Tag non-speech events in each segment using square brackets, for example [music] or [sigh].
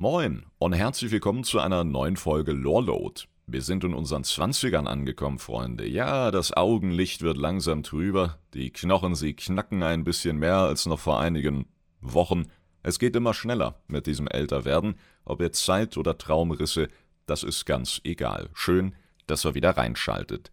Moin und herzlich willkommen zu einer neuen Folge Loreload. Wir sind in unseren Zwanzigern angekommen, Freunde. Ja, das Augenlicht wird langsam trüber, die Knochen, sie knacken ein bisschen mehr als noch vor einigen Wochen. Es geht immer schneller mit diesem Älterwerden. Ob jetzt Zeit oder Traumrisse, das ist ganz egal. Schön, dass ihr wieder reinschaltet.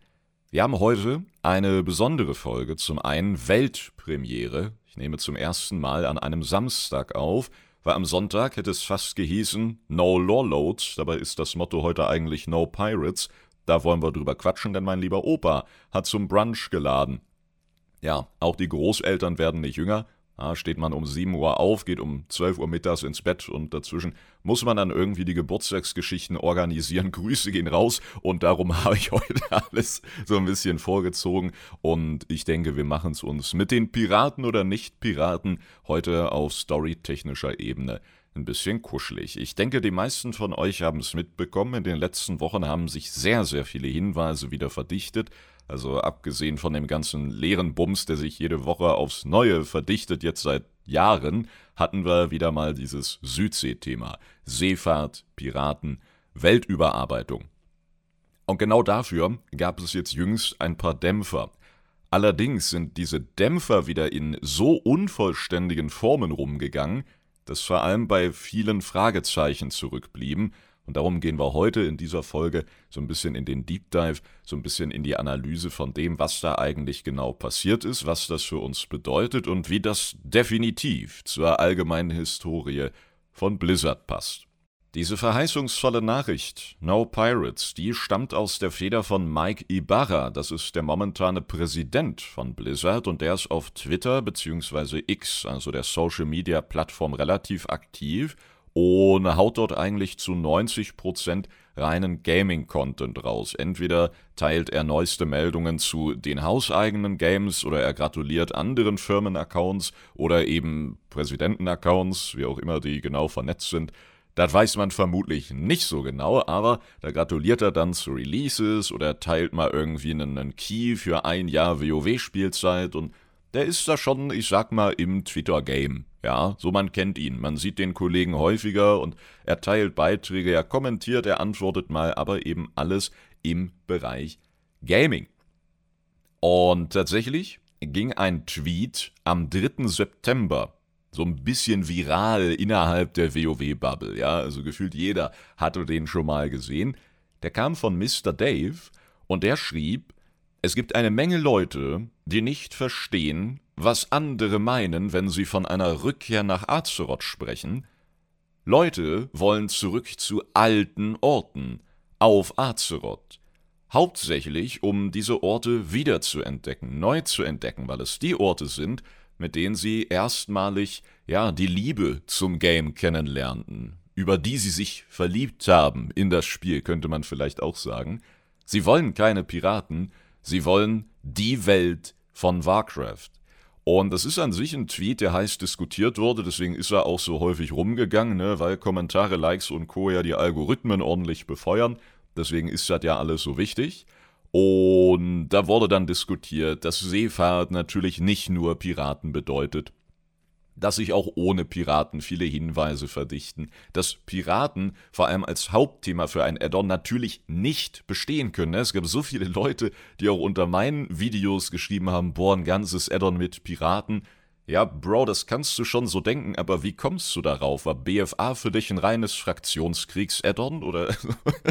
Wir haben heute eine besondere Folge. Zum einen Weltpremiere. Ich nehme zum ersten Mal an einem Samstag auf – weil am Sonntag hätte es fast gehießen No Law Loads, dabei ist das Motto heute eigentlich No Pirates. Da wollen wir drüber quatschen, denn mein lieber Opa hat zum Brunch geladen. Ja, auch die Großeltern werden nicht jünger, da steht man um 7 Uhr auf, geht um 12 Uhr mittags ins Bett und dazwischen muss man dann irgendwie die Geburtstagsgeschichten organisieren. [laughs] Grüße gehen raus und darum [laughs] habe ich heute alles so ein bisschen vorgezogen und ich denke, wir machen es uns mit den Piraten oder Nicht-Piraten heute auf storytechnischer Ebene ein bisschen kuschelig. Ich denke, die meisten von euch haben es mitbekommen. In den letzten Wochen haben sich sehr, sehr viele Hinweise wieder verdichtet also abgesehen von dem ganzen leeren Bums, der sich jede Woche aufs Neue verdichtet, jetzt seit Jahren, hatten wir wieder mal dieses Südsee-Thema. Seefahrt, Piraten, Weltüberarbeitung. Und genau dafür gab es jetzt jüngst ein paar Dämpfer. Allerdings sind diese Dämpfer wieder in so unvollständigen Formen rumgegangen, dass vor allem bei vielen Fragezeichen zurückblieben und darum gehen wir heute in dieser Folge so ein bisschen in den Deep Dive, so ein bisschen in die Analyse von dem, was da eigentlich genau passiert ist, was das für uns bedeutet und wie das definitiv zur allgemeinen Historie von Blizzard passt. Diese verheißungsvolle Nachricht, No Pirates, die stammt aus der Feder von Mike Ibarra, das ist der momentane Präsident von Blizzard und der ist auf Twitter bzw. X, also der Social Media Plattform, relativ aktiv und haut dort eigentlich zu 90% reinen Gaming-Content raus. Entweder teilt er neueste Meldungen zu den hauseigenen Games oder er gratuliert anderen Firmen-Accounts oder eben Präsidenten-Accounts, wie auch immer die genau vernetzt sind. Das weiß man vermutlich nicht so genau, aber da gratuliert er dann zu Releases oder teilt mal irgendwie einen Key für ein Jahr WoW-Spielzeit und der ist da schon, ich sag mal, im Twitter-Game. Ja, so man kennt ihn. Man sieht den Kollegen häufiger und er teilt Beiträge, er kommentiert, er antwortet mal, aber eben alles im Bereich Gaming. Und tatsächlich ging ein Tweet am 3. September so ein bisschen viral innerhalb der WoW-Bubble, ja, also gefühlt jeder hatte den schon mal gesehen. Der kam von Mr. Dave und der schrieb, es gibt eine Menge Leute, die nicht verstehen, was andere meinen, wenn sie von einer Rückkehr nach Azeroth sprechen. Leute wollen zurück zu alten Orten, auf Azeroth. Hauptsächlich, um diese Orte wiederzuentdecken, neu zu entdecken, weil es die Orte sind, mit denen sie erstmalig, ja, die Liebe zum Game kennenlernten, über die sie sich verliebt haben in das Spiel, könnte man vielleicht auch sagen. Sie wollen keine Piraten, Sie wollen die Welt von Warcraft. Und das ist an sich ein Tweet, der heiß diskutiert wurde, deswegen ist er auch so häufig rumgegangen, ne, weil Kommentare, Likes und Co. ja die Algorithmen ordentlich befeuern. Deswegen ist das ja alles so wichtig. Und da wurde dann diskutiert, dass Seefahrt natürlich nicht nur Piraten bedeutet, dass sich auch ohne Piraten viele Hinweise verdichten, dass Piraten vor allem als Hauptthema für ein Add-on natürlich nicht bestehen können. Es gab so viele Leute, die auch unter meinen Videos geschrieben haben, boah, ein ganzes Add-on mit Piraten. Ja, Bro, das kannst du schon so denken, aber wie kommst du darauf? War BFA für dich ein reines Fraktionskriegs-Add-on? Oder?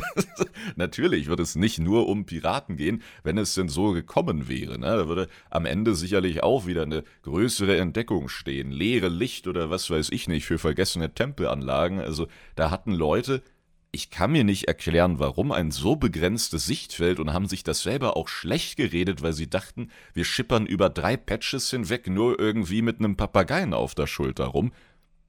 [laughs] Natürlich würde es nicht nur um Piraten gehen, wenn es denn so gekommen wäre. Ne? Da würde am Ende sicherlich auch wieder eine größere Entdeckung stehen. Leere Licht oder was weiß ich nicht für vergessene Tempelanlagen. Also da hatten Leute ich kann mir nicht erklären, warum ein so begrenztes Sichtfeld und haben sich das selber auch schlecht geredet, weil sie dachten, wir schippern über drei Patches hinweg nur irgendwie mit einem Papageien auf der Schulter rum.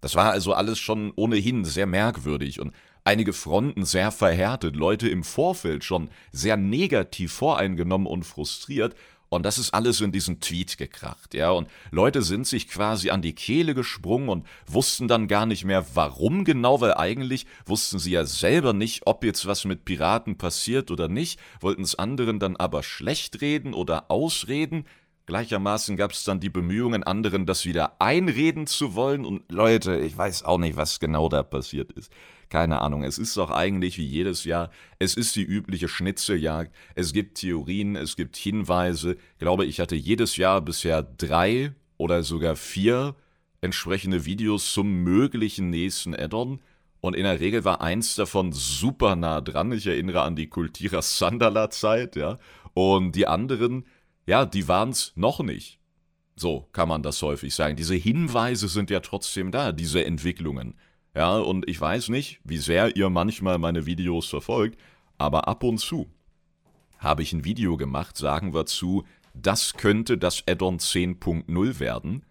Das war also alles schon ohnehin sehr merkwürdig und einige Fronten sehr verhärtet, Leute im Vorfeld schon sehr negativ voreingenommen und frustriert und das ist alles in diesen Tweet gekracht, ja. Und Leute sind sich quasi an die Kehle gesprungen und wussten dann gar nicht mehr, warum genau, weil eigentlich wussten sie ja selber nicht, ob jetzt was mit Piraten passiert oder nicht, wollten es anderen dann aber schlecht reden oder ausreden. Gleichermaßen gab es dann die Bemühungen, anderen das wieder einreden zu wollen. Und Leute, ich weiß auch nicht, was genau da passiert ist. Keine Ahnung. Es ist doch eigentlich wie jedes Jahr. Es ist die übliche Schnitzeljagd. Es gibt Theorien, es gibt Hinweise. Ich glaube, ich hatte jedes Jahr bisher drei oder sogar vier entsprechende Videos zum möglichen nächsten Addon. Und in der Regel war eins davon super nah dran. Ich erinnere an die Kultira Sandala Zeit, ja. Und die anderen ja, die waren es noch nicht. So kann man das häufig sagen. Diese Hinweise sind ja trotzdem da, diese Entwicklungen. Ja, und ich weiß nicht, wie sehr ihr manchmal meine Videos verfolgt, aber ab und zu habe ich ein Video gemacht, sagen wir zu, das könnte das Addon 10.0 werden.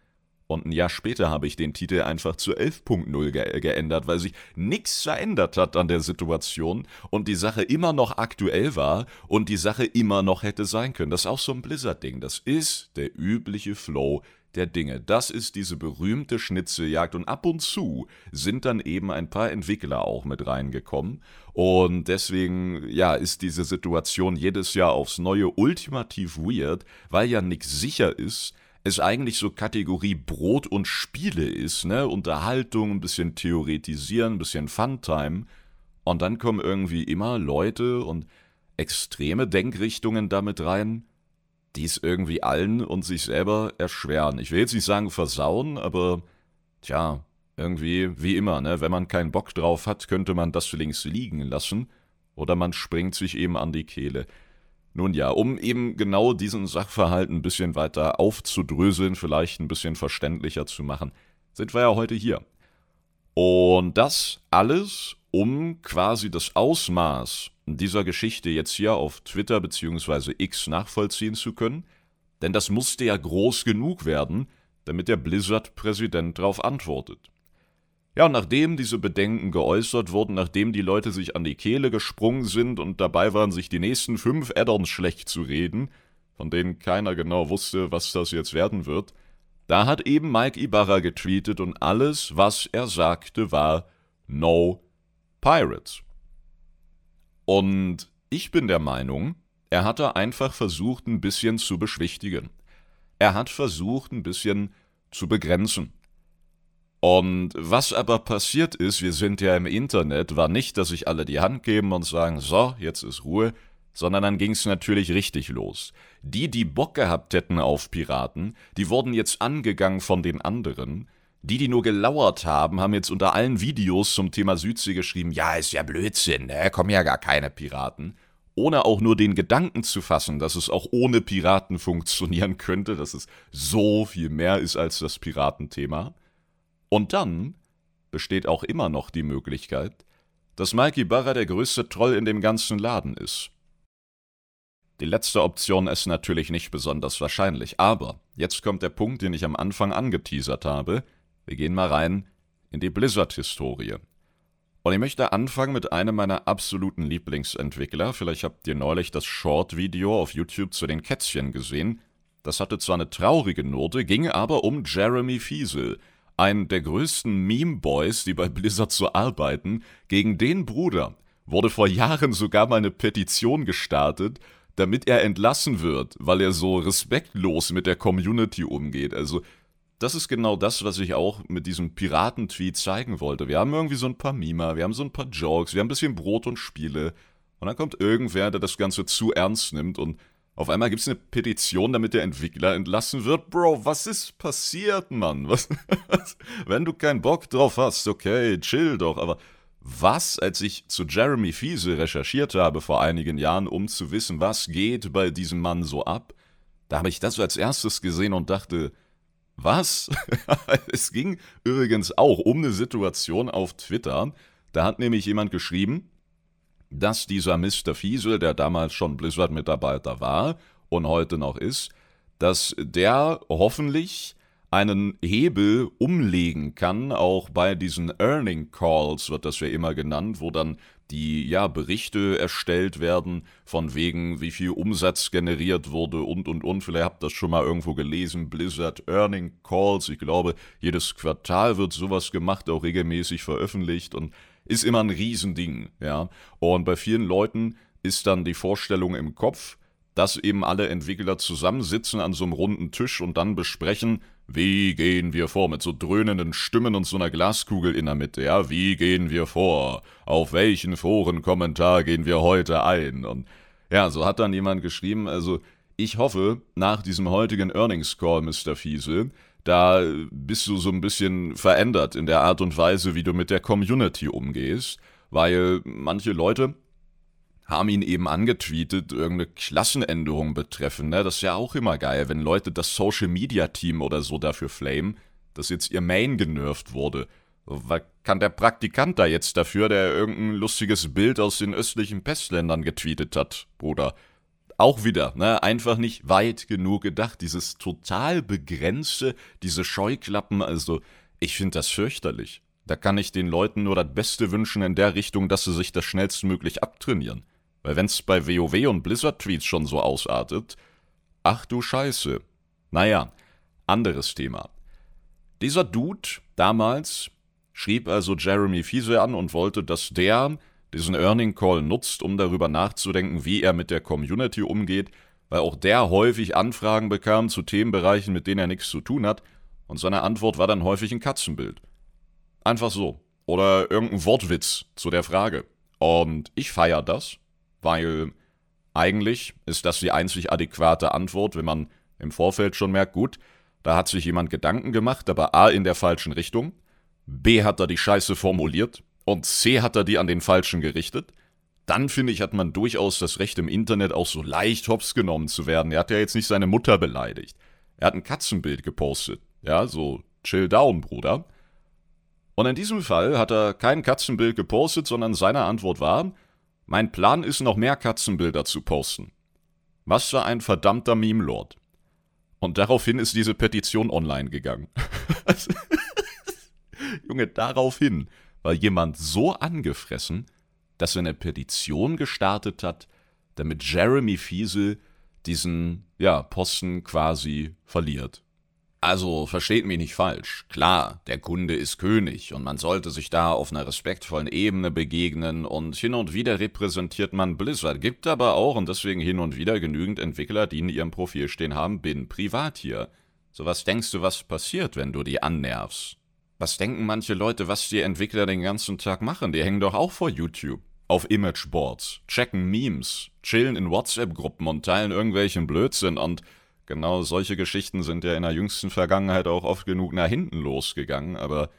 Und ein Jahr später habe ich den Titel einfach zu 11.0 ge geändert, weil sich nichts verändert hat an der Situation und die Sache immer noch aktuell war und die Sache immer noch hätte sein können. Das ist auch so ein Blizzard-Ding. Das ist der übliche Flow der Dinge. Das ist diese berühmte Schnitzeljagd und ab und zu sind dann eben ein paar Entwickler auch mit reingekommen und deswegen ja ist diese Situation jedes Jahr aufs neue ultimativ weird, weil ja nichts sicher ist, es eigentlich so Kategorie Brot und Spiele ist, ne? Unterhaltung, ein bisschen theoretisieren, ein bisschen Funtime. Und dann kommen irgendwie immer Leute und extreme Denkrichtungen damit rein, die es irgendwie allen und sich selber erschweren. Ich will jetzt nicht sagen versauen, aber tja, irgendwie wie immer, ne? Wenn man keinen Bock drauf hat, könnte man das links liegen lassen oder man springt sich eben an die Kehle. Nun ja, um eben genau diesen Sachverhalt ein bisschen weiter aufzudröseln, vielleicht ein bisschen verständlicher zu machen, sind wir ja heute hier. Und das alles, um quasi das Ausmaß dieser Geschichte jetzt hier auf Twitter bzw. X nachvollziehen zu können, denn das musste ja groß genug werden, damit der Blizzard-Präsident darauf antwortet. Ja, und nachdem diese Bedenken geäußert wurden, nachdem die Leute sich an die Kehle gesprungen sind und dabei waren, sich die nächsten fünf Addons schlecht zu reden, von denen keiner genau wusste, was das jetzt werden wird, da hat eben Mike Ibarra getweetet und alles, was er sagte, war No Pirates. Und ich bin der Meinung, er hatte einfach versucht, ein bisschen zu beschwichtigen. Er hat versucht, ein bisschen zu begrenzen. Und was aber passiert ist, wir sind ja im Internet, war nicht, dass sich alle die Hand geben und sagen, so, jetzt ist Ruhe, sondern dann ging es natürlich richtig los. Die, die Bock gehabt hätten auf Piraten, die wurden jetzt angegangen von den anderen. Die, die nur gelauert haben, haben jetzt unter allen Videos zum Thema Südsee geschrieben, ja, ist ja Blödsinn, ne? kommen ja gar keine Piraten. Ohne auch nur den Gedanken zu fassen, dass es auch ohne Piraten [laughs] funktionieren könnte, dass es so viel mehr ist als das Piratenthema. Und dann besteht auch immer noch die Möglichkeit, dass Mikey Barra der größte Troll in dem ganzen Laden ist. Die letzte Option ist natürlich nicht besonders wahrscheinlich, aber jetzt kommt der Punkt, den ich am Anfang angeteasert habe. Wir gehen mal rein in die Blizzard-Historie. Und ich möchte anfangen mit einem meiner absoluten Lieblingsentwickler. Vielleicht habt ihr neulich das Short-Video auf YouTube zu den Kätzchen gesehen. Das hatte zwar eine traurige Note, ging aber um Jeremy Fiesel – ein der größten Meme-Boys, die bei Blizzard so arbeiten, gegen den Bruder wurde vor Jahren sogar mal eine Petition gestartet, damit er entlassen wird, weil er so respektlos mit der Community umgeht. Also, das ist genau das, was ich auch mit diesem Piratentweet zeigen wollte. Wir haben irgendwie so ein paar Mima, wir haben so ein paar Jokes, wir haben ein bisschen Brot und Spiele. Und dann kommt irgendwer, der das Ganze zu ernst nimmt und auf einmal gibt es eine Petition, damit der Entwickler entlassen wird. Bro, was ist passiert, Mann? Was, wenn du keinen Bock drauf hast, okay, chill doch. Aber was, als ich zu Jeremy Fiese recherchiert habe vor einigen Jahren, um zu wissen, was geht bei diesem Mann so ab, da habe ich das als erstes gesehen und dachte, was? [laughs] es ging übrigens auch um eine Situation auf Twitter. Da hat nämlich jemand geschrieben, dass dieser Mr. Fiesel, der damals schon Blizzard-Mitarbeiter war und heute noch ist, dass der hoffentlich einen Hebel umlegen kann, auch bei diesen Earning Calls wird das ja immer genannt, wo dann die ja Berichte erstellt werden von wegen wie viel Umsatz generiert wurde und und und. Vielleicht habt ihr das schon mal irgendwo gelesen. Blizzard Earning Calls. Ich glaube jedes Quartal wird sowas gemacht auch regelmäßig veröffentlicht und ist immer ein Riesending, ja. Und bei vielen Leuten ist dann die Vorstellung im Kopf, dass eben alle Entwickler zusammensitzen an so einem runden Tisch und dann besprechen, wie gehen wir vor, mit so dröhnenden Stimmen und so einer Glaskugel in der Mitte, ja, wie gehen wir vor, auf welchen Forenkommentar gehen wir heute ein und ja, so hat dann jemand geschrieben, also ich hoffe, nach diesem heutigen Earnings Call, Mr. Fiesel, da bist du so ein bisschen verändert in der Art und Weise, wie du mit der Community umgehst, weil manche Leute haben ihn eben angetweetet, irgendeine Klassenänderung betreffen. Ne? Das ist ja auch immer geil, wenn Leute das Social Media Team oder so dafür flamen, dass jetzt ihr Main genervt wurde. Was kann der Praktikant da jetzt dafür, der irgendein lustiges Bild aus den östlichen Pestländern getweetet hat, Bruder? Auch wieder, ne, einfach nicht weit genug gedacht. Dieses total begrenzte, diese Scheuklappen, also, ich finde das fürchterlich. Da kann ich den Leuten nur das Beste wünschen in der Richtung, dass sie sich das schnellstmöglich abtrainieren. Weil wenn's bei WoW und Blizzard-Tweets schon so ausartet, ach du Scheiße. Naja, anderes Thema. Dieser Dude damals schrieb also Jeremy Fiese an und wollte, dass der diesen Earning Call nutzt, um darüber nachzudenken, wie er mit der Community umgeht, weil auch der häufig Anfragen bekam zu Themenbereichen, mit denen er nichts zu tun hat, und seine Antwort war dann häufig ein Katzenbild. Einfach so. Oder irgendein Wortwitz zu der Frage. Und ich feiere das, weil eigentlich ist das die einzig adäquate Antwort, wenn man im Vorfeld schon merkt, gut, da hat sich jemand Gedanken gemacht, aber A in der falschen Richtung, B hat er die Scheiße formuliert und C hat er die an den Falschen gerichtet. Dann finde ich, hat man durchaus das Recht im Internet auch so leicht hops genommen zu werden. Er hat ja jetzt nicht seine Mutter beleidigt. Er hat ein Katzenbild gepostet. Ja, so chill down, Bruder. Und in diesem Fall hat er kein Katzenbild gepostet, sondern seine Antwort war, mein Plan ist, noch mehr Katzenbilder zu posten. Was für ein verdammter Meme-Lord. Und daraufhin ist diese Petition online gegangen. [laughs] Junge, daraufhin war jemand so angefressen, dass er eine Petition gestartet hat, damit Jeremy Fiesel diesen ja, Posten quasi verliert. Also versteht mich nicht falsch. Klar, der Kunde ist König und man sollte sich da auf einer respektvollen Ebene begegnen und hin und wieder repräsentiert man Blizzard. Gibt aber auch und deswegen hin und wieder genügend Entwickler, die in ihrem Profil stehen haben, bin privat hier. So was denkst du, was passiert, wenn du die annervst? Was denken manche Leute, was die Entwickler den ganzen Tag machen? Die hängen doch auch vor YouTube. Auf Imageboards, checken Memes, chillen in WhatsApp-Gruppen und teilen irgendwelchen Blödsinn und Genau solche Geschichten sind ja in der jüngsten Vergangenheit auch oft genug nach hinten losgegangen, aber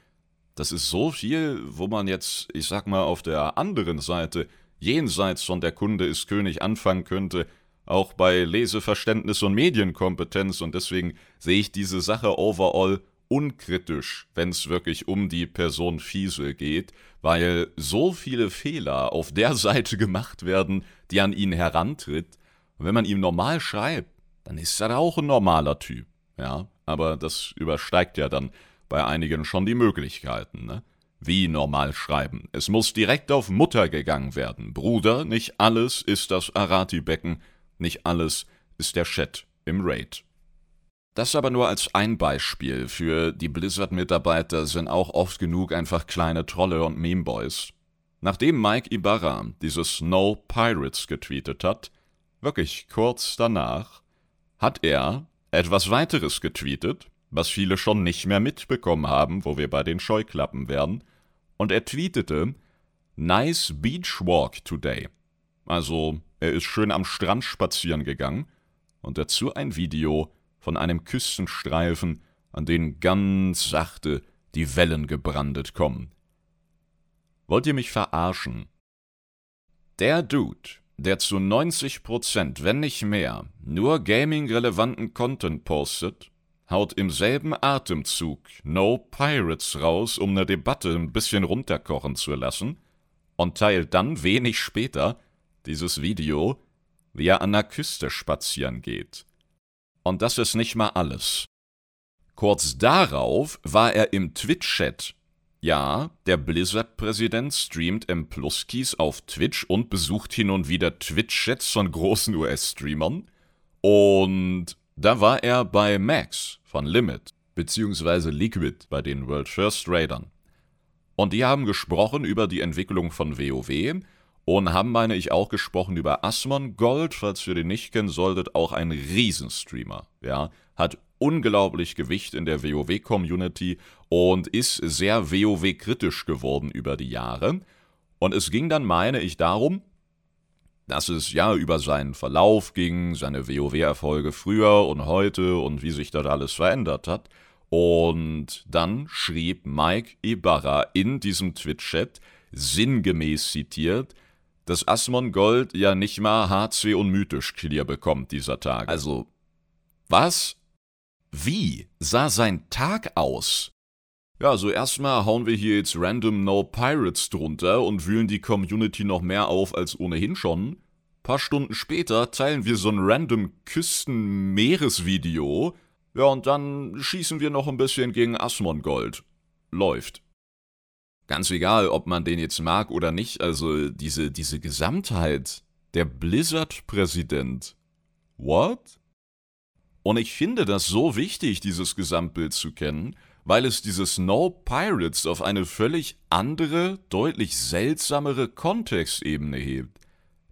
das ist so viel, wo man jetzt, ich sag mal, auf der anderen Seite, jenseits von der Kunde ist König, anfangen könnte, auch bei Leseverständnis und Medienkompetenz, und deswegen sehe ich diese Sache overall unkritisch, wenn es wirklich um die Person Fiesel geht, weil so viele Fehler auf der [laughs] Seite gemacht werden, die an ihn herantritt. Und wenn man ihm normal schreibt, dann ist er auch ein normaler Typ. Ja, aber das übersteigt ja dann bei einigen schon die Möglichkeiten, ne? Wie normal schreiben. Es muss direkt auf Mutter gegangen werden. Bruder, nicht alles ist das Arati-Becken, nicht alles ist der Chat im Raid. Das aber nur als ein Beispiel. Für die Blizzard-Mitarbeiter sind auch oft genug einfach kleine Trolle und Memeboys. Nachdem Mike Ibarra dieses No Pirates getweetet hat, wirklich kurz danach, hat er etwas weiteres getweetet, was viele schon nicht mehr mitbekommen haben, wo wir bei den Scheuklappen wären, und er tweetete Nice Beach Walk today. Also, er ist schön am Strand spazieren gegangen und dazu ein Video von einem Küstenstreifen, an den ganz sachte die Wellen gebrandet kommen. Wollt ihr mich verarschen? Der Dude, der zu 90%, wenn nicht mehr, nur gaming-relevanten Content postet, haut im selben Atemzug No Pirates raus, um eine Debatte ein bisschen runterkochen zu lassen, und teilt dann wenig später dieses Video, wie er an der Küste spazieren geht. Und das ist nicht mal alles. Kurz darauf war er im Twitch-Chat ja, der Blizzard-Präsident streamt M-Plus-Keys auf Twitch und besucht hin und wieder Twitch-Chats von großen US-Streamern. Und da war er bei Max von Limit, beziehungsweise Liquid bei den World First Raidern. Und die haben gesprochen über die Entwicklung von WoW und haben, meine ich, auch gesprochen über Asmongold, falls ihr den nicht kennen solltet, auch ein Riesenstreamer, ja, hat unglaublich Gewicht in der WoW-Community und ist sehr WoW-kritisch geworden über die Jahre. Und es ging dann, meine ich, darum, dass es ja über seinen Verlauf ging, seine WoW-Erfolge früher und heute und wie sich das alles verändert hat. Und dann schrieb Mike Ibarra in diesem Twitch-Chat, sinngemäß zitiert, dass Asmongold ja nicht mal HC und mythisch Clear bekommt dieser Tag. Also, was? Wie sah sein Tag aus? Ja, also erstmal hauen wir hier jetzt random No Pirates drunter und wühlen die Community noch mehr auf als ohnehin schon. Paar Stunden später teilen wir so ein random Küsten-Meeresvideo. Ja, und dann schießen wir noch ein bisschen gegen Asmongold. Läuft. Ganz egal, ob man den jetzt mag oder nicht, also diese, diese Gesamtheit. Der Blizzard-Präsident. What? Und ich finde das so wichtig, dieses Gesamtbild zu kennen, weil es diese Snow Pirates auf eine völlig andere, deutlich seltsamere Kontextebene hebt.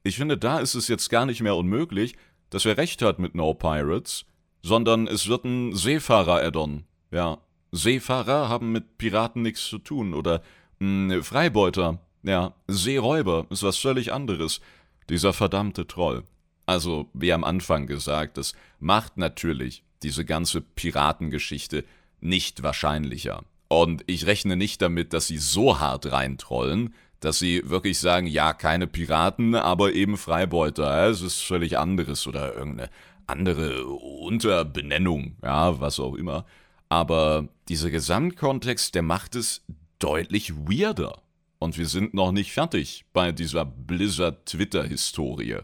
Ich finde, da ist es jetzt gar nicht mehr unmöglich, dass er recht hat mit No Pirates, sondern es wird ein Seefahrer-Addon. Ja, Seefahrer haben mit Piraten nichts zu tun oder mh, hm, Freibeuter. Ja, Seeräuber ist was völlig anderes. Dieser verdammte Troll. Also, wie am Anfang gesagt, das macht natürlich diese ganze Piratengeschichte nicht wahrscheinlicher. Und ich rechne nicht damit, dass sie so hart reintrollen, dass sie wirklich sagen, ja, keine Piraten, aber eben Freibeuter. Es ist völlig anderes oder irgendeine andere Unterbenennung, ja, was auch immer. Aber dieser Gesamtkontext, der macht es deutlich weirder. Und wir sind noch nicht fertig bei dieser Blizzard-Twitter-Historie.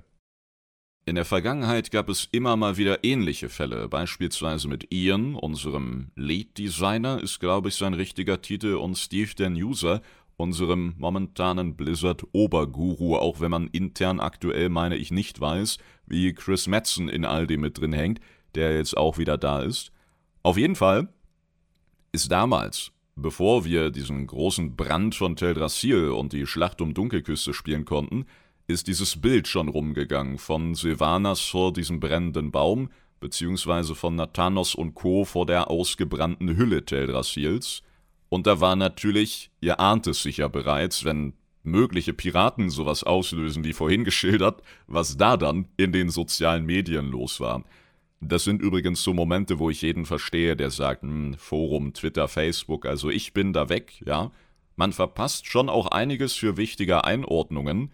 In der Vergangenheit gab es immer mal wieder ähnliche Fälle, beispielsweise mit Ian, unserem Lead-Designer, ist glaube ich sein richtiger Titel, und Steve, der User, unserem momentanen Blizzard-Oberguru, auch wenn man intern aktuell, meine ich, nicht weiß, wie Chris Metzen in all dem mit drin hängt, der jetzt auch wieder da ist. Auf jeden Fall ist damals, bevor wir diesen großen Brand von Teldrassil und die Schlacht um Dunkelküste spielen konnten, ist dieses Bild schon rumgegangen von Sylvanas vor diesem brennenden Baum, beziehungsweise von Nathanos und Co. vor der ausgebrannten Hülle Teldrassils. Und da war natürlich, ihr ahnt es sicher bereits, wenn mögliche Piraten sowas auslösen wie vorhin geschildert, was da dann in den sozialen Medien los war. Das sind übrigens so Momente, wo ich jeden verstehe, der sagt, hm, Forum, Twitter, Facebook, also ich bin da weg, ja. Man verpasst schon auch einiges für wichtige Einordnungen,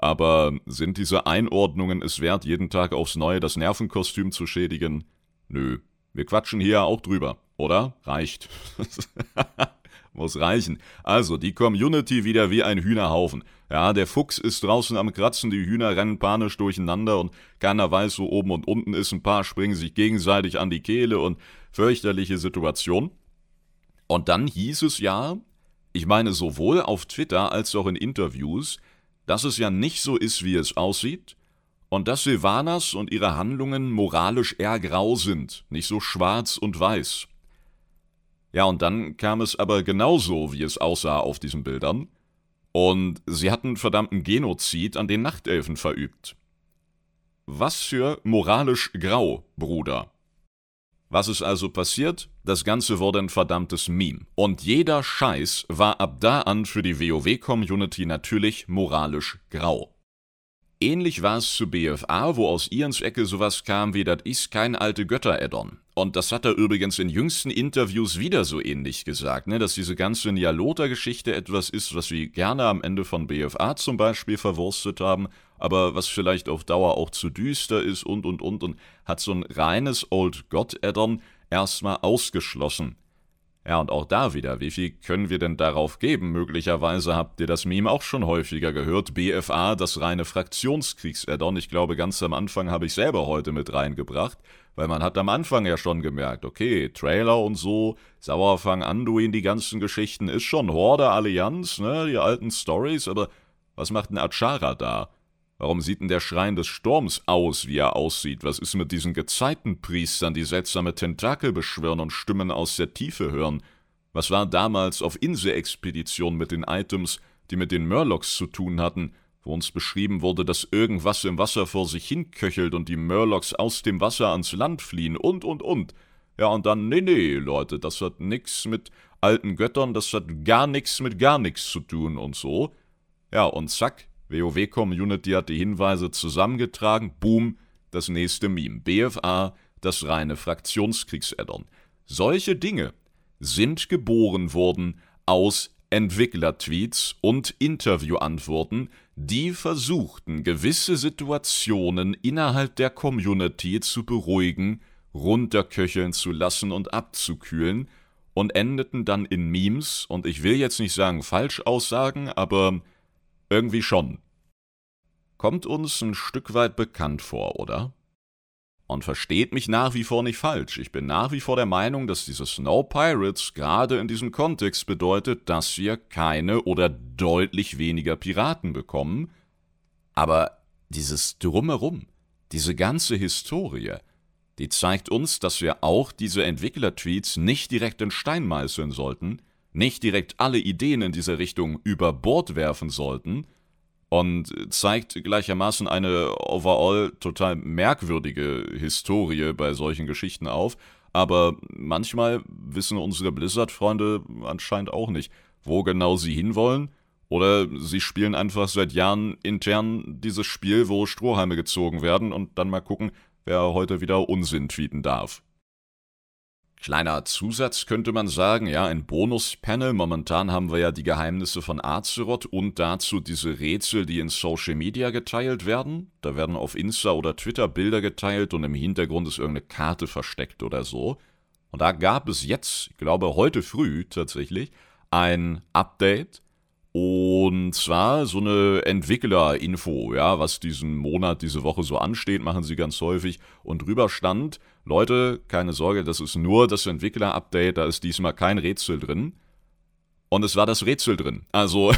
aber sind diese Einordnungen es wert, jeden Tag aufs Neue das Nervenkostüm zu schädigen? Nö. Wir quatschen hier auch drüber, oder? Reicht. [laughs] Muss reichen. Also, die Community wieder wie ein Hühnerhaufen. Ja, der Fuchs ist draußen am Kratzen, die Hühner rennen panisch durcheinander und keiner weiß, wo oben und unten ist. Ein paar springen sich gegenseitig an die Kehle und fürchterliche Situation. Und dann hieß es ja, ich meine sowohl auf Twitter als auch in Interviews, dass es ja nicht so ist, wie es aussieht, und dass Silvanas und ihre Handlungen moralisch eher grau sind, nicht so schwarz und weiß. Ja, und dann kam es aber genauso, wie es aussah auf diesen Bildern, und sie hatten verdammten Genozid an den Nachtelfen verübt. Was für moralisch grau, Bruder. Was ist also passiert? Das Ganze wurde ein verdammtes Meme. Und jeder Scheiß war ab da an für die WoW-Community natürlich moralisch grau. Ähnlich war es zu BFA, wo aus Ians Ecke sowas kam wie, das ist kein alte Götter-Addon. Und das hat er übrigens in jüngsten Interviews wieder so ähnlich gesagt, ne, dass diese ganze Nialota-Geschichte etwas ist, was wir gerne am Ende von BFA zum Beispiel verwurstet haben, aber was vielleicht auf Dauer auch zu düster ist und und und und hat so ein reines Old God-Addon erstmal ausgeschlossen. Ja, und auch da wieder, wie viel können wir denn darauf geben? Möglicherweise habt ihr das Meme auch schon häufiger gehört. BFA, das reine Fraktionskriegs-Addon. Ich glaube, ganz am Anfang habe ich selber heute mit reingebracht, weil man hat am Anfang ja schon gemerkt, okay, Trailer und so, Sauerfang, Anduin, die ganzen Geschichten, ist schon Horde, Allianz, ne, die alten Stories, aber was macht ein Achara da? Warum sieht denn der Schrein des Sturms aus, wie er aussieht? Was ist mit diesen Gezeitenpriestern, die seltsame Tentakel beschwören und Stimmen aus der Tiefe hören? Was war damals auf Inselexpedition mit den Items, die mit den Murlocs zu tun hatten? wo uns beschrieben wurde, dass irgendwas im Wasser vor sich hinköchelt und die Murlocs aus dem Wasser ans Land fliehen und und und. Ja, und dann, nee, nee, Leute, das hat nix mit alten Göttern, das hat gar nichts mit gar nichts zu tun und so. Ja, und zack, WoW-Community hat die Hinweise zusammengetragen, boom, das nächste Meme. BFA, das reine Fraktionskriegsaddon. Solche Dinge sind geboren worden aus Entwicklertweets und Interviewantworten, die versuchten, gewisse Situationen innerhalb der Community zu beruhigen, runterköcheln zu lassen und abzukühlen und endeten dann in Memes und ich will jetzt nicht sagen Falschaussagen, aber irgendwie schon. Kommt uns ein Stück weit bekannt vor, oder? Und versteht mich nach wie vor nicht falsch. Ich bin nach wie vor der Meinung, dass diese Snow Pirates gerade in diesem Kontext bedeutet, dass wir keine oder deutlich weniger Piraten bekommen. Aber dieses Drumherum, diese ganze Historie, die zeigt uns, dass wir auch diese Entwicklertweets nicht direkt in Stein meißeln sollten, nicht direkt alle Ideen in dieser Richtung über Bord werfen sollten, und zeigt gleichermaßen eine overall total merkwürdige Historie bei solchen Geschichten auf. Aber manchmal wissen unsere Blizzard-Freunde anscheinend auch nicht, wo genau sie hinwollen. Oder sie spielen einfach seit Jahren intern dieses Spiel, wo Strohhalme gezogen werden und dann mal gucken, wer heute wieder Unsinn tweeten darf. Kleiner Zusatz könnte man sagen, ja, ein Bonus-Panel. Momentan haben wir ja die Geheimnisse von Azeroth und dazu diese Rätsel, die in Social Media geteilt werden. Da werden auf Insta oder Twitter Bilder geteilt und im Hintergrund ist irgendeine Karte versteckt oder so. Und da gab es jetzt, ich glaube heute früh tatsächlich, ein Update, und zwar so eine Entwicklerinfo, ja, was diesen Monat, diese Woche so ansteht, machen sie ganz häufig. Und drüber stand, Leute, keine Sorge, das ist nur das Entwickler-Update, da ist diesmal kein Rätsel drin. Und es war das Rätsel drin. Also,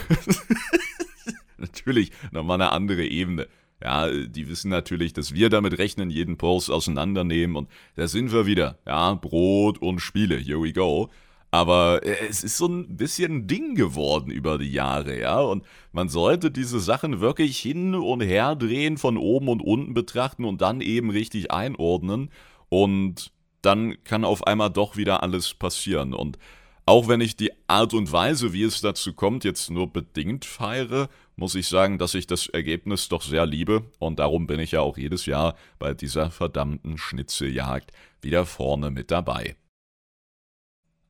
[laughs] natürlich nochmal eine andere Ebene. Ja, die wissen natürlich, dass wir damit rechnen, jeden Post auseinandernehmen und da sind wir wieder. Ja, Brot und Spiele, here we go. Aber äh, es ist so ein bisschen Ding geworden über die Jahre, ja. Und man sollte diese Sachen wirklich hin und her drehen, von oben und unten betrachten und dann eben richtig einordnen. Und dann kann auf einmal doch wieder alles passieren. Und auch wenn ich die Art und Weise, wie es dazu kommt, jetzt nur bedingt feiere, muss ich sagen, dass ich das Ergebnis doch sehr liebe. Und darum bin ich ja auch jedes Jahr bei dieser verdammten Schnitzeljagd wieder vorne mit dabei.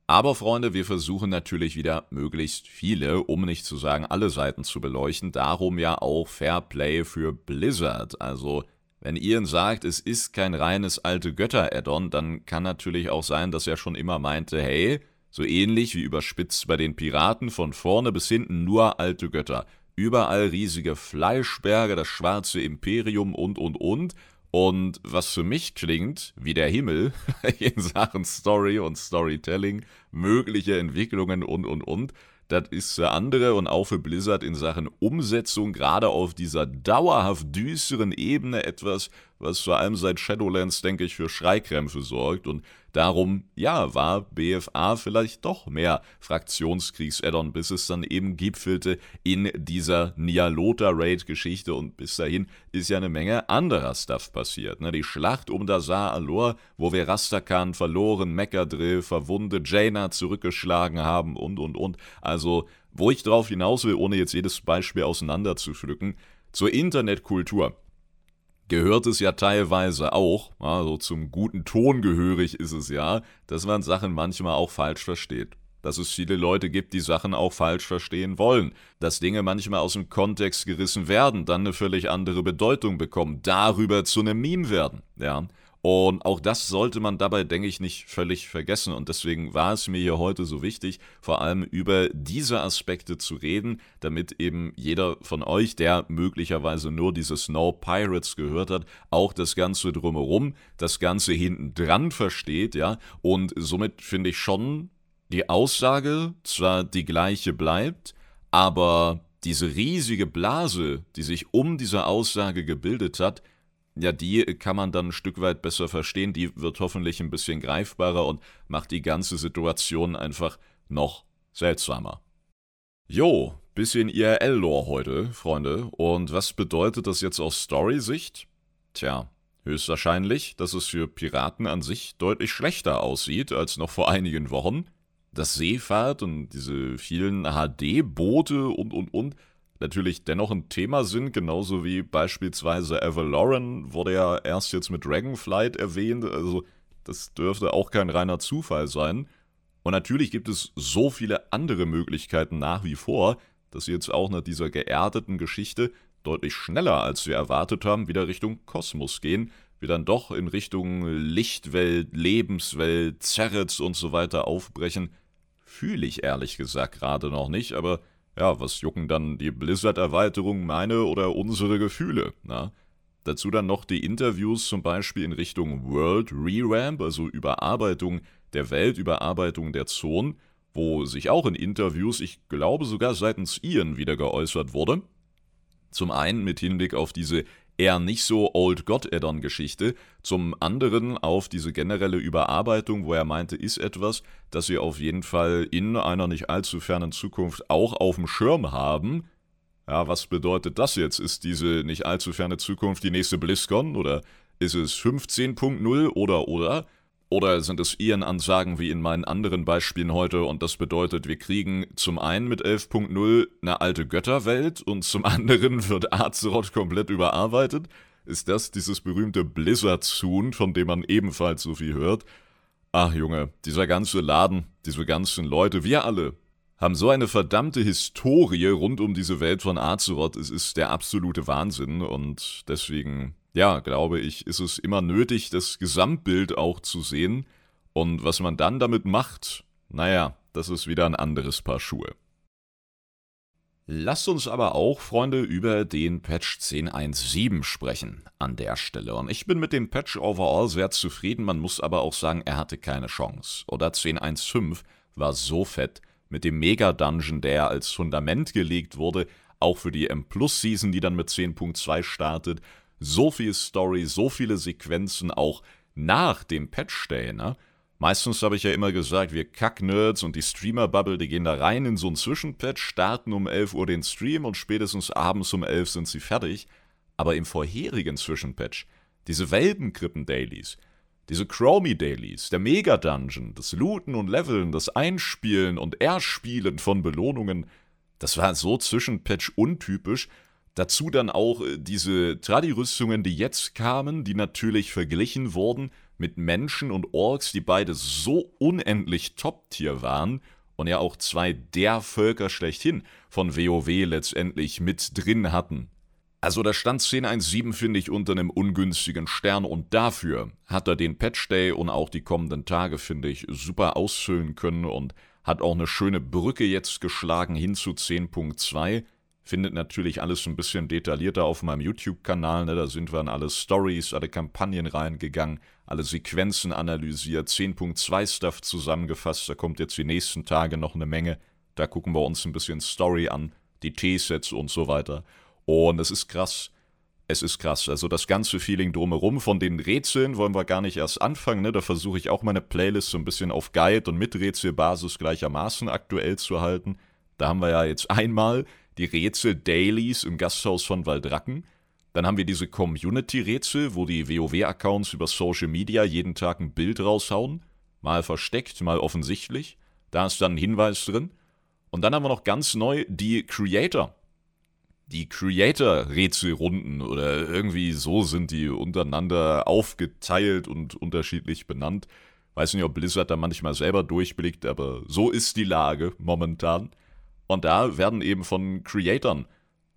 Aber Freunde, wir versuchen natürlich wieder möglichst viele, um nicht zu sagen alle Seiten zu beleuchten. Darum ja auch Fair Play für Blizzard. Also wenn Ian sagt, es ist kein reines alte Götter-Addon, dann kann natürlich auch sein, dass er schon immer meinte, hey, so ähnlich wie überspitzt bei den Piraten, von vorne bis hinten nur alte Götter. Überall riesige Fleischberge, das schwarze Imperium und und und. Und was für mich klingt wie der Himmel [laughs] in Sachen Story und Storytelling, mögliche Entwicklungen und, und, und, das ist für andere und auch für Blizzard in Sachen Umsetzung gerade auf dieser dauerhaft düsteren Ebene etwas, was vor allem seit Shadowlands, denke ich, für Schreikrämpfe sorgt. Und darum, ja, war BFA vielleicht doch mehr Fraktionskriegs-Addon, bis es dann eben gipfelte in dieser Nialota-Raid-Geschichte. Und bis dahin ist ja eine Menge anderer Stuff passiert. Ne? Die Schlacht um Dazar Alor, wo wir Rastakan verloren, Mekadrill verwundet, Jaina zurückgeschlagen haben und, und, und. Also, wo ich drauf hinaus will, ohne jetzt jedes Beispiel auseinanderzupflücken, zur Internetkultur gehört es ja teilweise auch, also zum guten Ton gehörig ist es ja, dass man Sachen manchmal auch falsch versteht. Dass es viele Leute gibt, die Sachen auch falsch verstehen wollen. Dass Dinge manchmal aus dem Kontext gerissen werden, dann eine völlig andere Bedeutung bekommen, darüber zu einem Meme werden. Ja. Und auch das sollte man dabei, denke ich, nicht völlig vergessen. Und deswegen war es mir hier heute so wichtig, vor allem über diese Aspekte zu reden, damit eben jeder von euch, der möglicherweise nur diese Snow Pirates gehört hat, auch das Ganze drumherum, das Ganze hinten dran versteht, ja. Und somit finde ich schon, die Aussage zwar die gleiche bleibt, aber diese riesige Blase, die sich um diese Aussage gebildet hat, ja, die kann man dann ein Stück weit besser verstehen. Die wird hoffentlich ein bisschen greifbarer und macht die ganze Situation einfach noch seltsamer. Jo, Bisschen IRL-Lore heute, Freunde. Und was bedeutet das jetzt aus Story-Sicht? Tja, höchstwahrscheinlich, dass es für Piraten an sich deutlich schlechter aussieht als noch vor einigen Wochen. Dass Seefahrt und diese vielen HD-Boote und und und natürlich dennoch ein Thema sind, genauso wie beispielsweise Avaloran wurde ja erst jetzt mit Dragonflight erwähnt, also das dürfte auch kein reiner Zufall sein. Und natürlich gibt es so viele andere Möglichkeiten nach wie vor, dass sie jetzt auch nach dieser geerdeten Geschichte deutlich schneller, als wir erwartet haben, wieder Richtung Kosmos gehen, wir dann doch in Richtung Lichtwelt, Lebenswelt, Zerrets und so weiter aufbrechen, fühle ich ehrlich gesagt gerade noch nicht, aber ja, was jucken dann die Blizzard-Erweiterung meine oder unsere Gefühle, na? Dazu dann noch die Interviews zum Beispiel in Richtung World Revamp, also Überarbeitung der Welt, Überarbeitung der Zonen, wo sich auch in Interviews, ich glaube sogar seitens Ian wieder geäußert wurde. Zum einen mit Hinblick auf diese eher nicht so Old God Addon Geschichte, zum anderen auf diese generelle Überarbeitung, wo er meinte, ist etwas, das wir auf jeden Fall in einer nicht allzu fernen Zukunft auch auf dem Schirm haben. Ja, was bedeutet das jetzt? Ist diese nicht allzu ferne Zukunft die nächste BlizzCon oder ist es 15.0 oder oder? Oder sind es eher Ansagen wie in meinen anderen Beispielen heute und das bedeutet, wir kriegen zum einen mit 11.0 eine alte Götterwelt und zum [laughs] anderen wird Azeroth komplett überarbeitet? Ist das dieses berühmte Blizzard-Soon, von dem man ebenfalls so viel hört? Ach Junge, dieser ganze Laden, diese ganzen Leute, wir alle, haben so eine verdammte Historie rund um diese Welt von Azeroth. Es ist der absolute Wahnsinn und deswegen ja, glaube ich, ist es immer nötig, das Gesamtbild auch zu sehen. Und was man dann damit macht, naja, das ist wieder ein anderes Paar Schuhe. Lasst uns aber auch, Freunde, über den Patch 10.1.7 sprechen an der Stelle. Und ich bin mit dem Patch overall sehr zufrieden, man muss aber auch sagen, er hatte keine Chance. Oder 10.1.5 war so fett mit dem Mega-Dungeon, der als Fundament gelegt wurde, auch für die M-Plus-Season, die dann mit 10.2 startet so viel Story, so viele Sequenzen auch nach dem Patch Day, ne? Meistens habe ich ja immer gesagt, wir Kack-Nerds und die Streamer-Bubble, die gehen da rein in so einen Zwischenpatch, starten um 11 Uhr den Stream und spätestens abends um 11 sind sie fertig. Aber im vorherigen Zwischenpatch, diese Weltenkrippen-Dailies, diese Chromie-Dailies, der Mega-Dungeon, das Looten und Leveln, das Einspielen und Erspielen von Belohnungen, das war so Zwischenpatch untypisch Dazu dann auch äh, diese Tradi-Rüstungen, die jetzt kamen, die natürlich verglichen wurden mit Menschen und Orks, die beide so unendlich Top-Tier waren und ja auch zwei der Völker schlechthin von WoW letztendlich mit drin hatten. Also da stand 10.1.7 finde ich unter einem ungünstigen Stern und dafür hat er den Patch Day und auch die kommenden Tage finde ich super ausfüllen können und hat auch eine schöne Brücke jetzt geschlagen hin zu 10.2 Findet natürlich alles ein bisschen detaillierter auf meinem YouTube-Kanal. Ne? Da sind wir in alle Stories, alle Kampagnen reingegangen, alle Sequenzen analysiert, 10.2-Stuff zusammengefasst. Da kommt jetzt die nächsten Tage noch eine Menge. Da gucken wir uns ein bisschen Story an, die T-Sets und so weiter. Und es ist krass. Es ist krass. Also das ganze Feeling drumherum von den Rätseln wollen wir gar nicht erst anfangen. Ne? Da versuche ich auch meine Playlist so ein bisschen auf Guide und mit Rätselbasis gleichermaßen aktuell zu halten. Da haben wir ja jetzt einmal die Rätsel-Dailies im Gasthaus von Waldracken. Dann haben wir diese Community-Rätsel, wo die WoW-Accounts über Social Media jeden Tag ein Bild raushauen. Mal versteckt, mal offensichtlich. Da ist dann ein Hinweis drin. Und dann haben wir noch ganz neu die Creator. Die Creator-Rätselrunden oder irgendwie so sind die untereinander aufgeteilt und unterschiedlich benannt. Weiß nicht, ob Blizzard da manchmal selber durchblickt, aber so ist die Lage momentan. Und da werden eben von Creatoren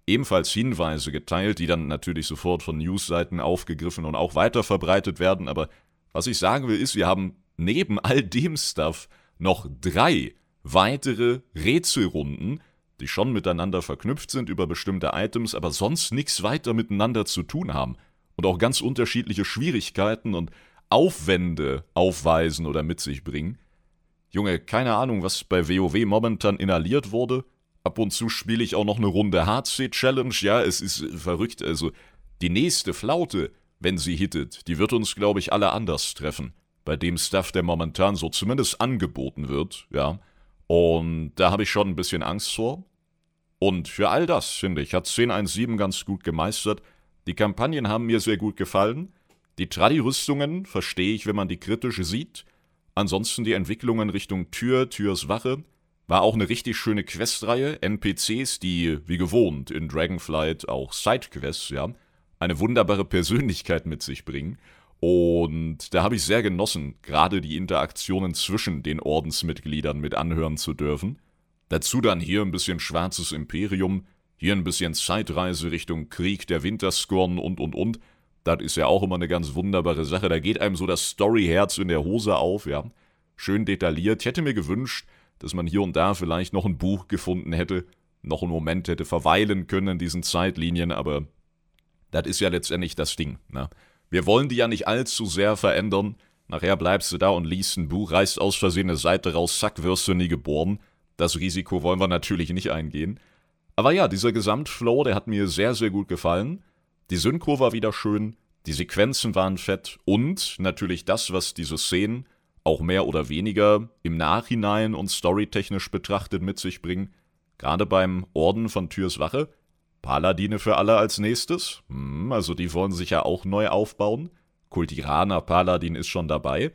ebenfalls Hinweise geteilt, die dann natürlich sofort von Newsseiten aufgegriffen und auch weiterverbreitet werden. Aber was ich sagen will, ist, wir haben neben all dem Stuff noch drei weitere Rätselrunden, die schon miteinander verknüpft sind über bestimmte Items, aber sonst nichts weiter miteinander zu tun haben und auch ganz unterschiedliche Schwierigkeiten und Aufwände aufweisen oder mit sich bringen. Junge, keine Ahnung, was bei WoW momentan inhaliert wurde. Ab und zu spiele ich auch noch eine Runde HC Challenge. Ja, es ist äh, verrückt. Also, die nächste Flaute, wenn sie hittet, die wird uns, glaube ich, alle anders treffen. Bei dem Stuff, der momentan so zumindest angeboten wird, ja. Und da habe ich schon ein bisschen Angst vor. Und für all das, finde ich, hat 1017 ganz gut gemeistert. Die Kampagnen haben mir sehr gut gefallen. Die Tradi-Rüstungen verstehe ich, wenn man die kritisch sieht. Ansonsten die Entwicklungen Richtung Tür, Türs Wache. War auch eine richtig schöne Questreihe. NPCs, die, wie gewohnt, in Dragonflight auch Sidequests, ja, eine wunderbare Persönlichkeit mit sich bringen. Und da habe ich sehr genossen, gerade die Interaktionen zwischen den Ordensmitgliedern mit anhören zu dürfen. Dazu dann hier ein bisschen Schwarzes Imperium, hier ein bisschen Zeitreise Richtung Krieg der Winterscorn und und und. Das ist ja auch immer eine ganz wunderbare Sache. Da geht einem so das Storyherz in der Hose auf, ja. Schön detailliert. Ich hätte mir gewünscht, dass man hier und da vielleicht noch ein Buch gefunden hätte, noch einen Moment hätte verweilen können in diesen Zeitlinien, aber das ist ja letztendlich das Ding, ne? Wir wollen die ja nicht allzu sehr verändern. Nachher bleibst du da und liest ein Buch, reißt aus Versehen eine Seite raus, zack, wirst du nie geboren. Das Risiko wollen wir natürlich nicht eingehen. Aber ja, dieser Gesamtflow, der hat mir sehr, sehr gut gefallen. Die Synchro war wieder schön, die Sequenzen waren fett und natürlich das, was diese Szenen auch mehr oder weniger im Nachhinein und storytechnisch betrachtet mit sich bringen. Gerade beim Orden von Türs Wache. Paladine für alle als nächstes. Hm, also die wollen sich ja auch neu aufbauen. Kultiraner Paladin ist schon dabei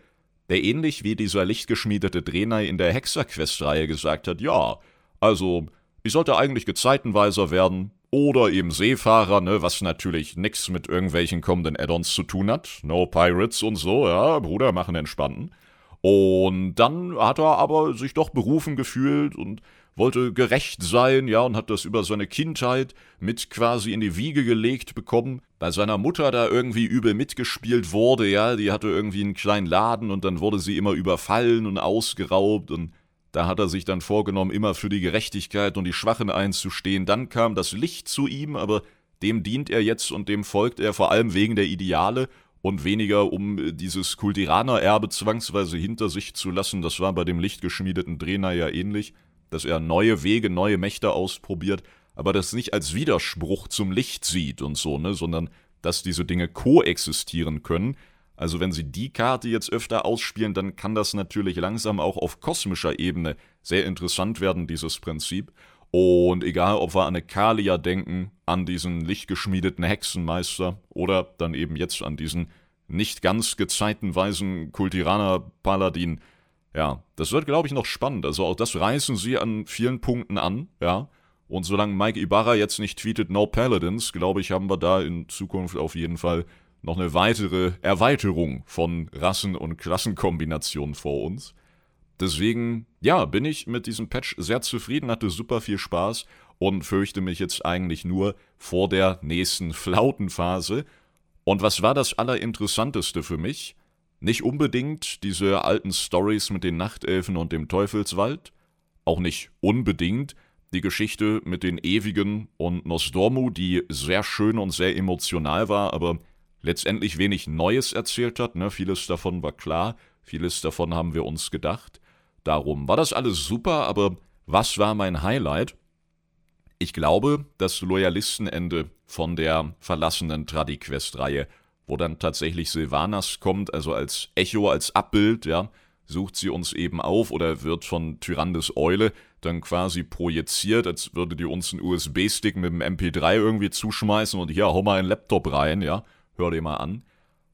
der ähnlich wie dieser lichtgeschmiedete Drenai in der Hexerquest-Reihe gesagt hat, ja, also, ich sollte eigentlich Gezeitenweiser werden oder eben Seefahrer, ne, was natürlich nix mit irgendwelchen kommenden Add-ons zu tun hat. No Pirates und so, ja, Bruder, machen entspannten. Und dann hat er aber sich doch berufen gefühlt und wollte gerecht sein, ja, und hat das über seine Kindheit mit quasi in die Wiege gelegt bekommen. Bei seiner Mutter da irgendwie übel mitgespielt wurde, ja, die hatte irgendwie einen kleinen Laden und dann wurde sie immer überfallen und ausgeraubt und da hat er sich dann vorgenommen, immer für die Gerechtigkeit und die Schwachen einzustehen. Dann kam das Licht zu ihm, aber dem dient er jetzt und dem folgt er vor allem wegen der Ideale und weniger um dieses Kultiraner-Erbe zwangsweise hinter sich zu lassen. Das war bei dem lichtgeschmiedeten Drehner ja ähnlich dass er neue Wege, neue Mächte ausprobiert, aber das nicht als Widerspruch zum Licht sieht und so, ne, sondern dass diese Dinge koexistieren können. Also wenn sie die Karte jetzt öfter ausspielen, dann kann das natürlich langsam auch auf kosmischer Ebene sehr interessant werden, dieses Prinzip. Und egal, ob wir an eine Kalia denken, an diesen lichtgeschmiedeten Hexenmeister oder dann eben jetzt an diesen nicht ganz gezeitenweisen Kultiraner Paladin, ja, das wird, glaube ich, noch spannend. Also auch das reißen sie an vielen Punkten an, ja. Und solange Mike Ibarra jetzt nicht tweetet No Paladins, glaube ich, haben wir da in Zukunft auf jeden Fall noch eine weitere Erweiterung von Rassen- und Klassenkombinationen vor uns. Deswegen, ja, bin ich mit diesem Patch sehr zufrieden, hatte super viel Spaß und fürchte mich jetzt eigentlich nur vor der nächsten Flautenphase. Und was war das Allerinteressanteste für mich? Nicht unbedingt diese alten Stories mit den Nachtelfen und dem Teufelswald, auch nicht unbedingt die Geschichte mit den Ewigen und Nosdormu, die sehr schön und sehr emotional war, aber letztendlich wenig Neues erzählt hat. Ne? Vieles davon war klar, vieles davon haben wir uns gedacht. Darum war das alles super, aber was war mein Highlight? Ich glaube, das Loyalistenende von der verlassenen Tradiquest-Reihe wo dann tatsächlich Sylvanas kommt, also als Echo, als Abbild, ja, sucht sie uns eben auf oder wird von Tyrandes Eule dann quasi projiziert, als würde die uns einen USB-Stick mit dem MP3 irgendwie zuschmeißen und hier, hau mal einen Laptop rein, ja, hör dir mal an.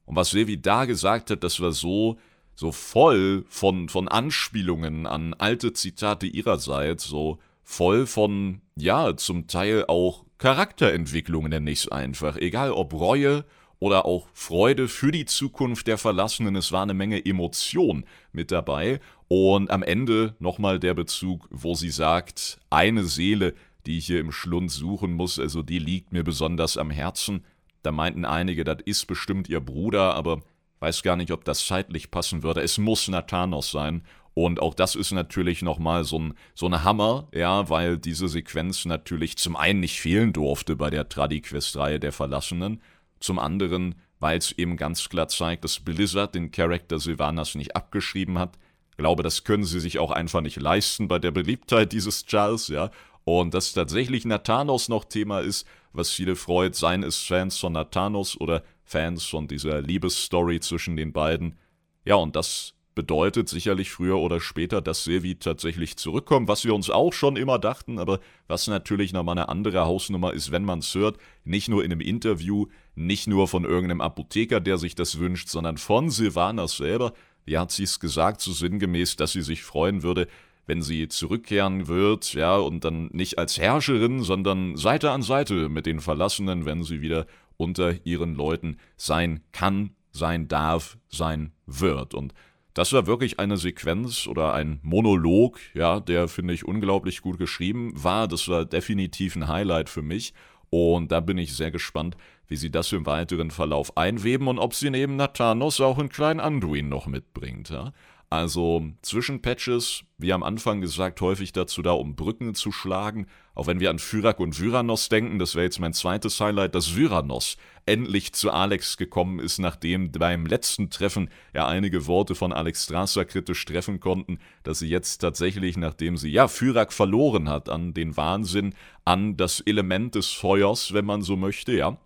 Und was Sevi da gesagt hat, das war so, so voll von, von Anspielungen an alte Zitate ihrerseits, so voll von, ja, zum Teil auch Charakterentwicklungen, nenne ich es einfach. Egal ob Reue oder auch Freude für die Zukunft der Verlassenen. Es war eine Menge Emotion mit dabei. Und am Ende nochmal der Bezug, wo sie sagt, eine Seele, die ich hier im Schlund suchen muss, also die liegt mir besonders am Herzen. Da meinten einige, das ist bestimmt ihr Bruder, aber weiß gar nicht, ob das zeitlich passen würde. Es muss Nathanos sein. Und auch das ist natürlich nochmal so ein, so ein Hammer, ja, weil diese Sequenz natürlich zum einen nicht fehlen durfte bei der Tradiquest-Reihe der Verlassenen zum anderen, weil es eben ganz klar zeigt, dass Blizzard den Charakter Sylvanas nicht abgeschrieben hat. Ich glaube, das können sie sich auch einfach nicht leisten bei der Beliebtheit dieses Charles, ja. Und dass tatsächlich Nathanos noch Thema ist, was viele freut, seien es Fans von Nathanos oder Fans von dieser Liebesstory zwischen den beiden. Ja, und das bedeutet sicherlich früher oder später, dass Silvi tatsächlich zurückkommt, was wir uns auch schon immer dachten, aber was natürlich nochmal eine andere Hausnummer ist, wenn man es hört, nicht nur in einem Interview, nicht nur von irgendeinem Apotheker, der sich das wünscht, sondern von Silvana selber. Wie hat sie es gesagt, so sinngemäß, dass sie sich freuen würde, wenn sie zurückkehren wird, ja, und dann nicht als Herrscherin, sondern Seite an Seite mit den Verlassenen, wenn sie wieder unter ihren Leuten sein kann, sein darf, sein wird. Und das war wirklich eine Sequenz oder ein Monolog, ja, der finde ich unglaublich gut geschrieben war. Das war definitiv ein Highlight für mich. Und da bin ich sehr gespannt, wie sie das im weiteren Verlauf einweben und ob sie neben Nathanos auch einen kleinen Anduin noch mitbringt. Ja? Also Zwischenpatches, wie am Anfang gesagt, häufig dazu da, um Brücken zu schlagen. Auch wenn wir an Fyrak und Vyranos denken, das wäre jetzt mein zweites Highlight, dass Vyranos endlich zu Alex gekommen ist, nachdem beim letzten Treffen ja einige Worte von Alex Strasser kritisch treffen konnten, dass sie jetzt tatsächlich, nachdem sie ja Fyrak verloren hat an den Wahnsinn, an das Element des Feuers, wenn man so möchte, ja,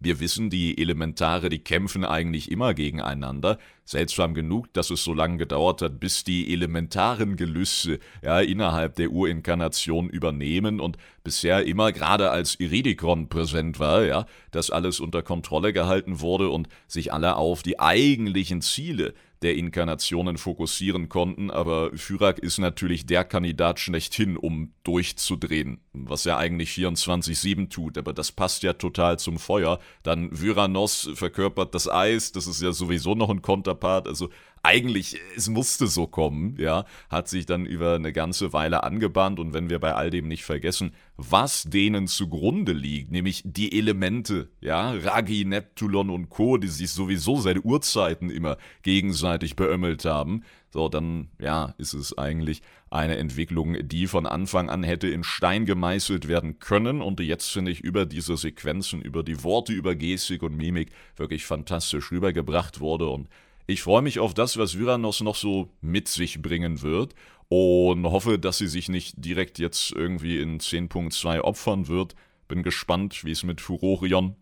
wir wissen, die Elementare, die kämpfen eigentlich immer gegeneinander. Seltsam genug, dass es so lange gedauert hat, bis die elementaren Gelüste ja, innerhalb der Urinkarnation übernehmen und bisher immer gerade als Iridikon präsent war, ja, dass alles unter Kontrolle gehalten wurde und sich alle auf die eigentlichen Ziele der Inkarnationen fokussieren konnten, aber Fyrak ist natürlich der Kandidat schlechthin, um durchzudrehen, was er eigentlich 24-7 tut, aber das passt ja total zum Feuer. Dann Vyranos verkörpert das Eis, das ist ja sowieso noch ein Konterpart, also eigentlich, es musste so kommen, ja, hat sich dann über eine ganze Weile angebahnt und wenn wir bei all dem nicht vergessen, was denen zugrunde liegt, nämlich die Elemente, ja, Ragi, Neptulon und Co., die sich sowieso seit Urzeiten immer gegenseitig beömmelt haben, so, dann, ja, ist es eigentlich eine Entwicklung, die von Anfang an hätte in Stein gemeißelt werden können und jetzt finde ich über diese Sequenzen, über die Worte, über Gestik und Mimik wirklich fantastisch rübergebracht wurde und ich freue mich auf das, was Vyranos noch so mit sich bringen wird und hoffe, dass sie sich nicht direkt jetzt irgendwie in 10.2 opfern wird. Bin gespannt, wie es mit Furorion,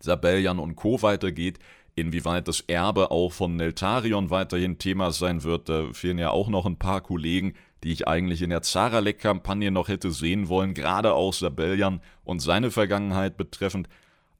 Sabellian und Co. weitergeht. Inwieweit das Erbe auch von Neltarion weiterhin Thema sein wird, da fehlen ja auch noch ein paar Kollegen, die ich eigentlich in der Zaralek-Kampagne noch hätte sehen wollen, gerade auch Sabellian und seine Vergangenheit betreffend.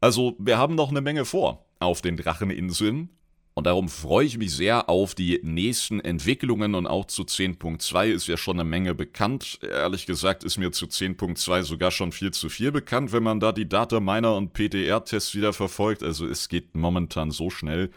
Also, wir haben noch eine Menge vor auf den Dracheninseln und darum freue ich mich sehr auf die nächsten Entwicklungen und auch zu 10.2 ist ja schon eine Menge bekannt. Ehrlich gesagt ist mir zu 10.2 sogar schon viel zu viel bekannt, wenn man da die Data Miner und PTR-Tests wieder verfolgt. Also es geht momentan so schnell.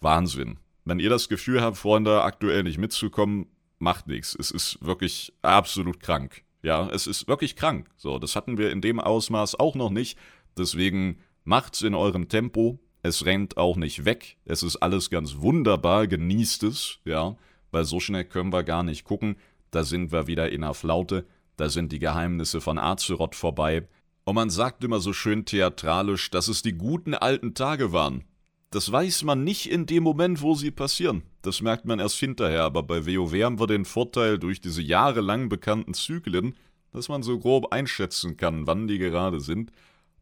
Wahnsinn. Wenn ihr das Gefühl habt, Freunde, aktuell nicht mitzukommen, macht nichts. Es ist wirklich absolut krank. Ja, es ist wirklich krank. So, das hatten wir in dem Ausmaß auch noch nicht. Deswegen macht's in eurem Tempo, es rennt auch nicht weg. Es ist alles ganz wunderbar. Genießt es, ja. Weil so schnell können wir gar nicht gucken. Da sind wir wieder in der Flaute. Da sind die Geheimnisse von Azeroth vorbei. Und man sagt immer so schön theatralisch, dass es die guten alten Tage waren. Das weiß man nicht in dem Moment, wo sie passieren. Das merkt man erst hinterher, aber bei WoW haben wir den Vorteil durch diese jahrelang bekannten Zyklen, dass man so grob einschätzen kann, wann die gerade sind.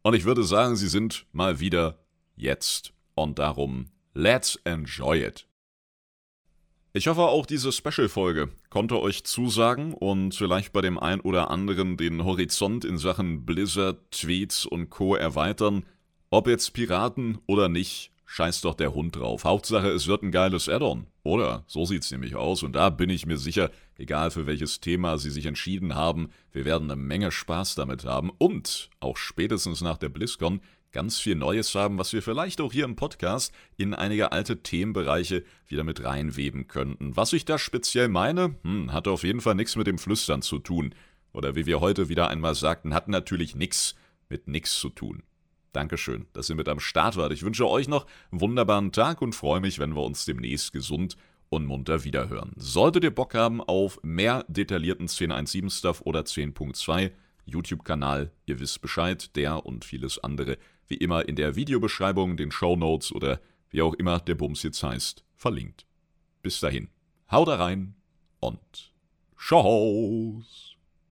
Und ich würde sagen, sie sind mal wieder jetzt. Und darum, let's enjoy it. Ich hoffe auch diese Special-Folge konnte euch zusagen und vielleicht bei dem ein oder anderen den Horizont in Sachen Blizzard, Tweets und Co. erweitern. Ob jetzt Piraten oder nicht, scheiß doch der Hund drauf. Hauptsache, es wird ein geiles Add-on. Oder? So sieht's nämlich aus. Und da bin ich mir sicher, egal für welches Thema sie sich entschieden haben, wir werden eine Menge Spaß damit haben. Und auch spätestens nach der BlizzCon ganz viel Neues haben, was wir vielleicht auch hier im Podcast in einige alte Themenbereiche wieder mit reinweben könnten. Was ich da speziell meine, hm, hat auf jeden Fall nichts mit dem Flüstern zu tun. Oder wie wir heute wieder einmal sagten, hat natürlich nichts mit nichts zu tun. Dankeschön, dass ihr mit am Start wart. Ich wünsche euch noch einen wunderbaren Tag und freue mich, wenn wir uns demnächst gesund und munter wiederhören. Solltet ihr Bock haben auf mehr detaillierten 10.1.7 Stuff oder 10.2 YouTube-Kanal, ihr wisst Bescheid, der und vieles andere wie immer in der Videobeschreibung, den Show Notes oder wie auch immer der Bums jetzt heißt, verlinkt. Bis dahin, haut rein und Tschau's!